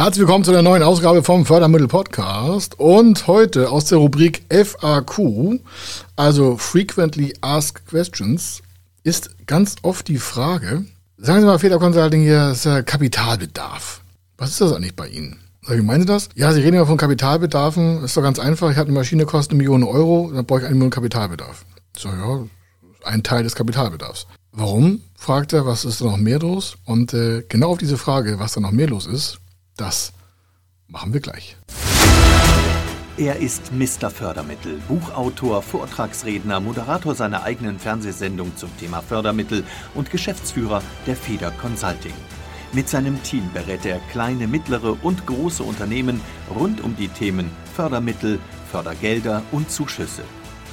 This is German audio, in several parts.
Herzlich willkommen zu der neuen Ausgabe vom Fördermittel Podcast und heute aus der Rubrik FAQ, also Frequently Asked Questions, ist ganz oft die Frage, sagen Sie mal, Feder Consulting hier ist äh, Kapitalbedarf. Was ist das eigentlich bei Ihnen? Wie meinen Sie das? Ja, Sie reden ja von Kapitalbedarfen. ist doch ganz einfach. Ich habe eine Maschine, kostet eine Million Euro, dann brauche ich eine Million Kapitalbedarf. So, ja, ein Teil des Kapitalbedarfs. Warum? fragt er, was ist da noch mehr los? Und äh, genau auf diese Frage, was da noch mehr los ist, das machen wir gleich. Er ist Mr. Fördermittel, Buchautor, Vortragsredner, Moderator seiner eigenen Fernsehsendung zum Thema Fördermittel und Geschäftsführer der Feder Consulting. Mit seinem Team berät er kleine, mittlere und große Unternehmen rund um die Themen Fördermittel, Fördergelder und Zuschüsse.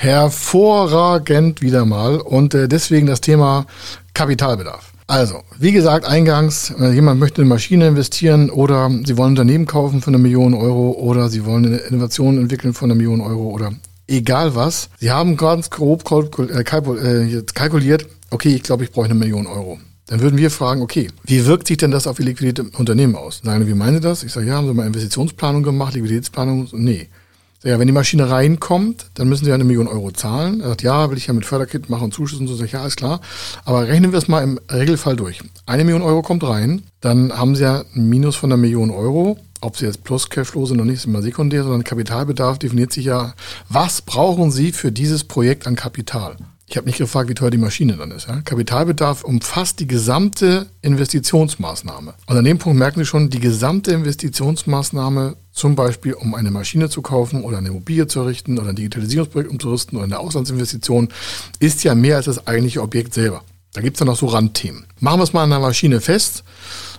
Hervorragend wieder mal und äh, deswegen das Thema Kapitalbedarf. Also, wie gesagt, eingangs, wenn jemand möchte in eine Maschine investieren oder Sie wollen ein Unternehmen kaufen von einer Million Euro oder Sie wollen eine Innovation entwickeln von einer Million Euro oder egal was. Sie haben ganz grob äh, äh, kalkuliert, okay, ich glaube, ich brauche eine Million Euro. Dann würden wir fragen, okay, wie wirkt sich denn das auf Ihr Liquidität im Unternehmen aus? Sagen, wie meinen Sie das? Ich sage, ja, haben Sie mal Investitionsplanung gemacht, Liquiditätsplanung? Nee. Ja, wenn die Maschine reinkommt, dann müssen sie eine Million Euro zahlen. Er sagt, ja, will ich ja mit Förderkit machen und Zuschuss und so. Sag ja, ist klar. Aber rechnen wir es mal im Regelfall durch. Eine Million Euro kommt rein, dann haben sie ja ein Minus von einer Million Euro. Ob sie jetzt plus Cashflow sind oder nicht, ist immer sekundär, sondern Kapitalbedarf definiert sich ja, was brauchen sie für dieses Projekt an Kapital? Ich habe nicht gefragt, wie teuer die Maschine dann ist. Ja? Kapitalbedarf umfasst die gesamte Investitionsmaßnahme. Und an dem Punkt merken Sie schon, die gesamte Investitionsmaßnahme, zum Beispiel um eine Maschine zu kaufen oder eine Immobilie zu errichten oder ein Digitalisierungsprojekt umzurüsten oder eine Auslandsinvestition, ist ja mehr als das eigentliche Objekt selber. Da gibt es dann noch so Randthemen. Machen wir es mal an der Maschine fest.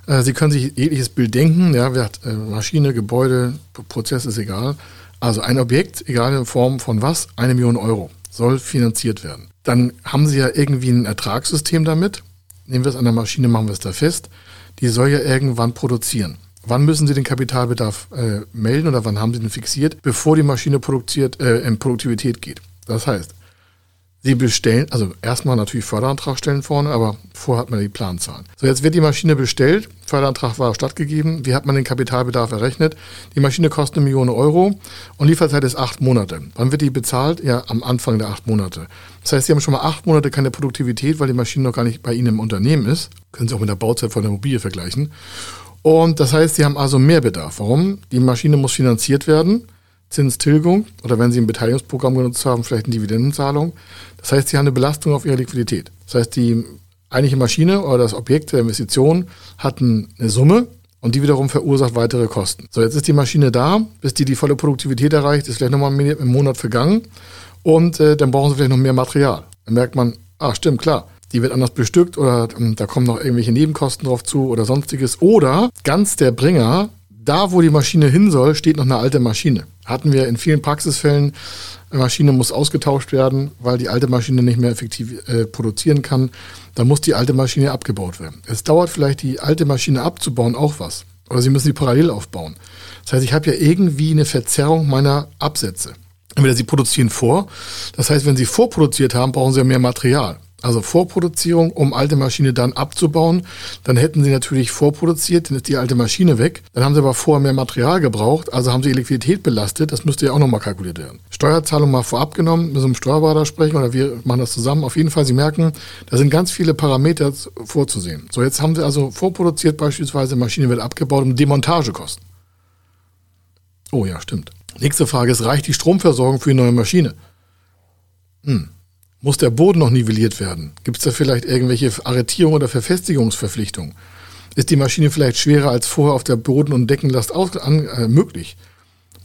Äh, Sie können sich jegliches Bild denken. Ja, äh, Maschine, Gebäude, Prozess ist egal. Also ein Objekt, egal in Form von was, eine Million Euro soll finanziert werden dann haben Sie ja irgendwie ein Ertragssystem damit. Nehmen wir es an der Maschine, machen wir es da fest. Die soll ja irgendwann produzieren. Wann müssen Sie den Kapitalbedarf äh, melden oder wann haben Sie den fixiert, bevor die Maschine produziert, äh, in Produktivität geht? Das heißt, Sie bestellen, also erstmal natürlich Förderantrag stellen vorne, aber vorher hat man die Planzahlen. So, jetzt wird die Maschine bestellt, Förderantrag war stattgegeben, wie hat man den Kapitalbedarf errechnet? Die Maschine kostet eine Million Euro und Lieferzeit ist acht Monate. Wann wird die bezahlt? Ja, am Anfang der acht Monate. Das heißt, Sie haben schon mal acht Monate keine Produktivität, weil die Maschine noch gar nicht bei Ihnen im Unternehmen ist. Können Sie auch mit der Bauzeit von der Immobilie vergleichen. Und das heißt, Sie haben also mehr Bedarf. Warum? Die Maschine muss finanziert werden. Zinstilgung oder wenn Sie ein Beteiligungsprogramm genutzt haben, vielleicht eine Dividendenzahlung. Das heißt, Sie haben eine Belastung auf Ihre Liquidität. Das heißt, die eigentliche Maschine oder das Objekt der Investition hat eine Summe und die wiederum verursacht weitere Kosten. So, jetzt ist die Maschine da, bis die die volle Produktivität erreicht, ist vielleicht nochmal ein Monat vergangen und äh, dann brauchen Sie vielleicht noch mehr Material. Dann merkt man, ah, stimmt, klar, die wird anders bestückt oder ähm, da kommen noch irgendwelche Nebenkosten drauf zu oder sonstiges. Oder ganz der Bringer, da wo die Maschine hin soll, steht noch eine alte Maschine hatten wir in vielen Praxisfällen, eine Maschine muss ausgetauscht werden, weil die alte Maschine nicht mehr effektiv äh, produzieren kann. Da muss die alte Maschine abgebaut werden. Es dauert vielleicht, die alte Maschine abzubauen, auch was. Oder Sie müssen sie parallel aufbauen. Das heißt, ich habe ja irgendwie eine Verzerrung meiner Absätze. Entweder Sie produzieren vor. Das heißt, wenn Sie vorproduziert haben, brauchen Sie ja mehr Material. Also Vorproduzierung, um alte Maschine dann abzubauen. Dann hätten sie natürlich vorproduziert, dann ist die alte Maschine weg. Dann haben sie aber vorher mehr Material gebraucht, also haben sie Liquidität belastet. Das müsste ja auch nochmal kalkuliert werden. Steuerzahlung mal vorab genommen, mit so einem Steuerberater sprechen oder wir machen das zusammen. Auf jeden Fall, Sie merken, da sind ganz viele Parameter vorzusehen. So, jetzt haben Sie also vorproduziert beispielsweise, Maschine wird abgebaut um Demontagekosten. Oh ja, stimmt. Nächste Frage ist, reicht die Stromversorgung für die neue Maschine? Hm. Muss der Boden noch nivelliert werden? Gibt es da vielleicht irgendwelche Arretierungen oder Verfestigungsverpflichtungen? Ist die Maschine vielleicht schwerer als vorher auf der Boden- und Deckenlast aus, an, äh, möglich?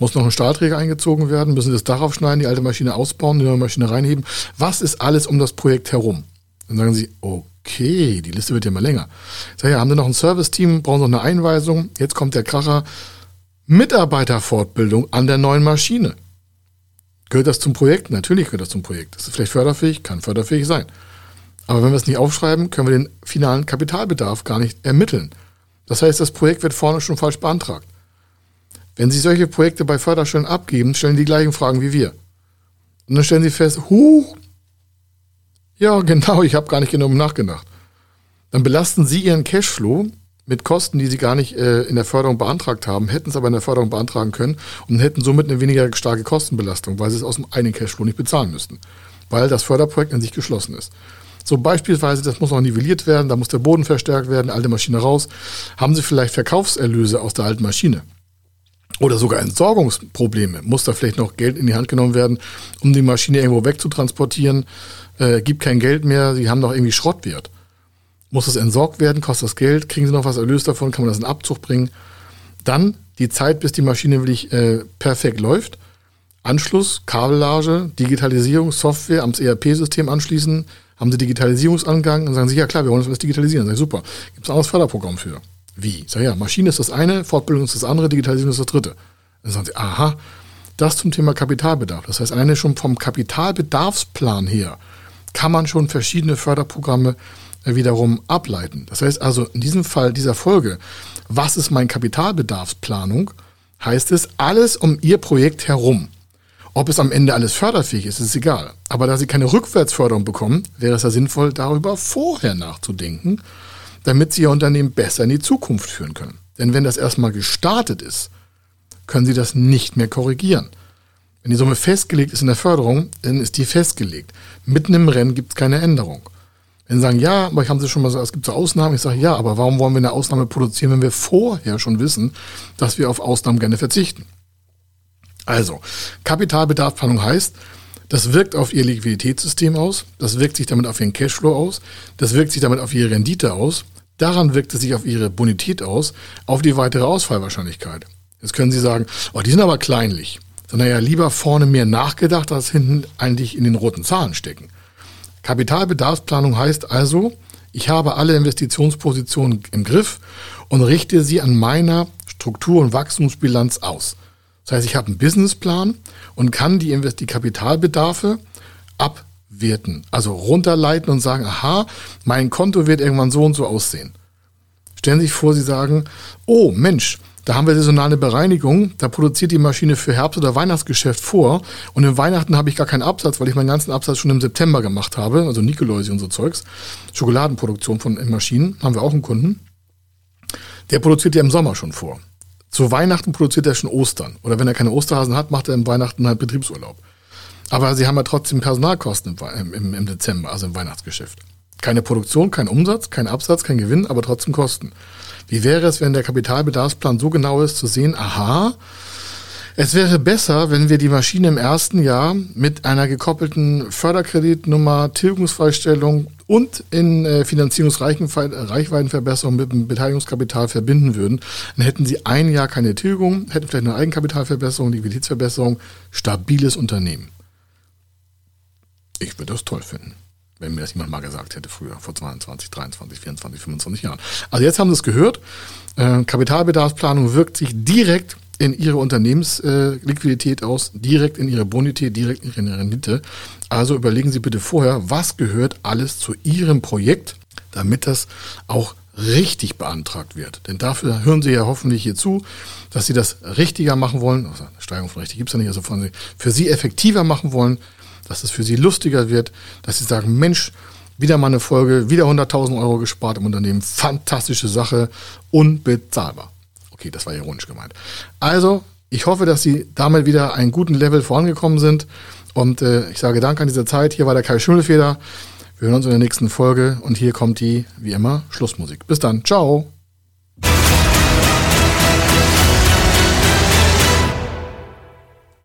Muss noch ein Stahlträger eingezogen werden? Müssen das Dach aufschneiden, die alte Maschine ausbauen, die neue Maschine reinheben? Was ist alles um das Projekt herum? Dann sagen Sie, okay, die Liste wird ja mal länger. Sag ja, haben Sie noch ein Service-Team, brauchen Sie noch eine Einweisung? Jetzt kommt der Kracher. Mitarbeiterfortbildung an der neuen Maschine. Gehört das zum Projekt? Natürlich gehört das zum Projekt. Ist vielleicht förderfähig, kann förderfähig sein. Aber wenn wir es nicht aufschreiben, können wir den finalen Kapitalbedarf gar nicht ermitteln. Das heißt, das Projekt wird vorne schon falsch beantragt. Wenn Sie solche Projekte bei Förderstellen abgeben, stellen die gleichen Fragen wie wir. Und dann stellen Sie fest, huch, ja genau, ich habe gar nicht genug nachgedacht. Dann belasten Sie Ihren Cashflow mit Kosten, die Sie gar nicht äh, in der Förderung beantragt haben, hätten es aber in der Förderung beantragen können und hätten somit eine weniger starke Kostenbelastung, weil Sie es aus dem eigenen Cashflow nicht bezahlen müssten, weil das Förderprojekt in sich geschlossen ist. So beispielsweise, das muss noch nivelliert werden, da muss der Boden verstärkt werden, alte Maschine raus. Haben Sie vielleicht Verkaufserlöse aus der alten Maschine? Oder sogar Entsorgungsprobleme. Muss da vielleicht noch Geld in die Hand genommen werden, um die Maschine irgendwo wegzutransportieren? Äh, gibt kein Geld mehr, Sie haben noch irgendwie Schrottwert. Muss das entsorgt werden? Kostet das Geld? Kriegen Sie noch was Erlös davon? Kann man das in Abzug bringen? Dann die Zeit, bis die Maschine wirklich äh, perfekt läuft. Anschluss, Kabellage, Digitalisierung, Software ans ERP-System anschließen, haben Sie Digitalisierungsangang und sagen Sie, ja klar, wir wollen das digitalisieren. Dann sage ich, super, gibt es ein anderes Förderprogramm für? Wie? Ich sage, ja, Maschine ist das eine, Fortbildung ist das andere, Digitalisierung ist das dritte. Dann sagen Sie, aha, das zum Thema Kapitalbedarf. Das heißt, alleine schon vom Kapitalbedarfsplan her kann man schon verschiedene Förderprogramme wiederum ableiten. Das heißt also, in diesem Fall dieser Folge, was ist mein Kapitalbedarfsplanung, heißt es, alles um Ihr Projekt herum ob es am Ende alles förderfähig ist, ist egal. Aber da Sie keine Rückwärtsförderung bekommen, wäre es ja sinnvoll, darüber vorher nachzudenken, damit Sie Ihr Unternehmen besser in die Zukunft führen können. Denn wenn das erstmal gestartet ist, können Sie das nicht mehr korrigieren. Wenn die Summe festgelegt ist in der Förderung, dann ist die festgelegt. Mitten im Rennen gibt es keine Änderung. Wenn Sie sagen, ja, aber ich habe Sie schon mal so, es gibt so Ausnahmen, ich sage, ja, aber warum wollen wir eine Ausnahme produzieren, wenn wir vorher schon wissen, dass wir auf Ausnahmen gerne verzichten? Also, Kapitalbedarfsplanung heißt, das wirkt auf Ihr Liquiditätssystem aus, das wirkt sich damit auf Ihren Cashflow aus, das wirkt sich damit auf Ihre Rendite aus, daran wirkt es sich auf Ihre Bonität aus, auf die weitere Ausfallwahrscheinlichkeit. Jetzt können Sie sagen, oh, die sind aber kleinlich. Sondern ja lieber vorne mehr nachgedacht, als hinten eigentlich in den roten Zahlen stecken. Kapitalbedarfsplanung heißt also, ich habe alle Investitionspositionen im Griff und richte sie an meiner Struktur- und Wachstumsbilanz aus. Das heißt, ich habe einen Businessplan und kann die, Kapitalbedarfe abwerten, also runterleiten und sagen, aha, mein Konto wird irgendwann so und so aussehen. Stellen Sie sich vor, Sie sagen, oh Mensch, da haben wir saisonale Bereinigung, da produziert die Maschine für Herbst- oder Weihnachtsgeschäft vor und im Weihnachten habe ich gar keinen Absatz, weil ich meinen ganzen Absatz schon im September gemacht habe, also Nikoläuse und so Zeugs. Schokoladenproduktion von Maschinen, haben wir auch einen Kunden. Der produziert ja im Sommer schon vor. Zu Weihnachten produziert er schon Ostern. Oder wenn er keine Osterhasen hat, macht er im Weihnachten halt Betriebsurlaub. Aber sie haben ja trotzdem Personalkosten im Dezember, also im Weihnachtsgeschäft. Keine Produktion, kein Umsatz, kein Absatz, kein Gewinn, aber trotzdem Kosten. Wie wäre es, wenn der Kapitalbedarfsplan so genau ist, zu sehen, aha, es wäre besser, wenn wir die Maschine im ersten Jahr mit einer gekoppelten Förderkreditnummer, Tilgungsfreistellung und in äh, Finanzierungsreichweitenverbesserung mit dem Beteiligungskapital verbinden würden. Dann hätten sie ein Jahr keine Tilgung, hätten vielleicht eine Eigenkapitalverbesserung, Liquiditätsverbesserung, stabiles Unternehmen. Ich würde das toll finden wenn mir das jemand mal gesagt hätte früher, vor 22, 23, 24, 25 Jahren. Also jetzt haben Sie es gehört. Äh, Kapitalbedarfsplanung wirkt sich direkt in ihre Unternehmensliquidität äh, aus, direkt in ihre Bonität, direkt in ihre Rendite. Also überlegen Sie bitte vorher, was gehört alles zu Ihrem Projekt, damit das auch richtig beantragt wird. Denn dafür hören Sie ja hoffentlich hier zu, dass Sie das richtiger machen wollen. Also Steigerung von richtig gibt es ja nicht, also von für Sie effektiver machen wollen, dass es für Sie lustiger wird, dass Sie sagen, Mensch, wieder mal eine Folge, wieder 100.000 Euro gespart im Unternehmen, fantastische Sache, unbezahlbar. Okay, das war ironisch gemeint. Also, ich hoffe, dass Sie damit wieder einen guten Level vorangekommen sind. Und äh, ich sage Dank an dieser Zeit. Hier war der Kai Schimmelfeder. Wir hören uns in der nächsten Folge. Und hier kommt die, wie immer, Schlussmusik. Bis dann. Ciao.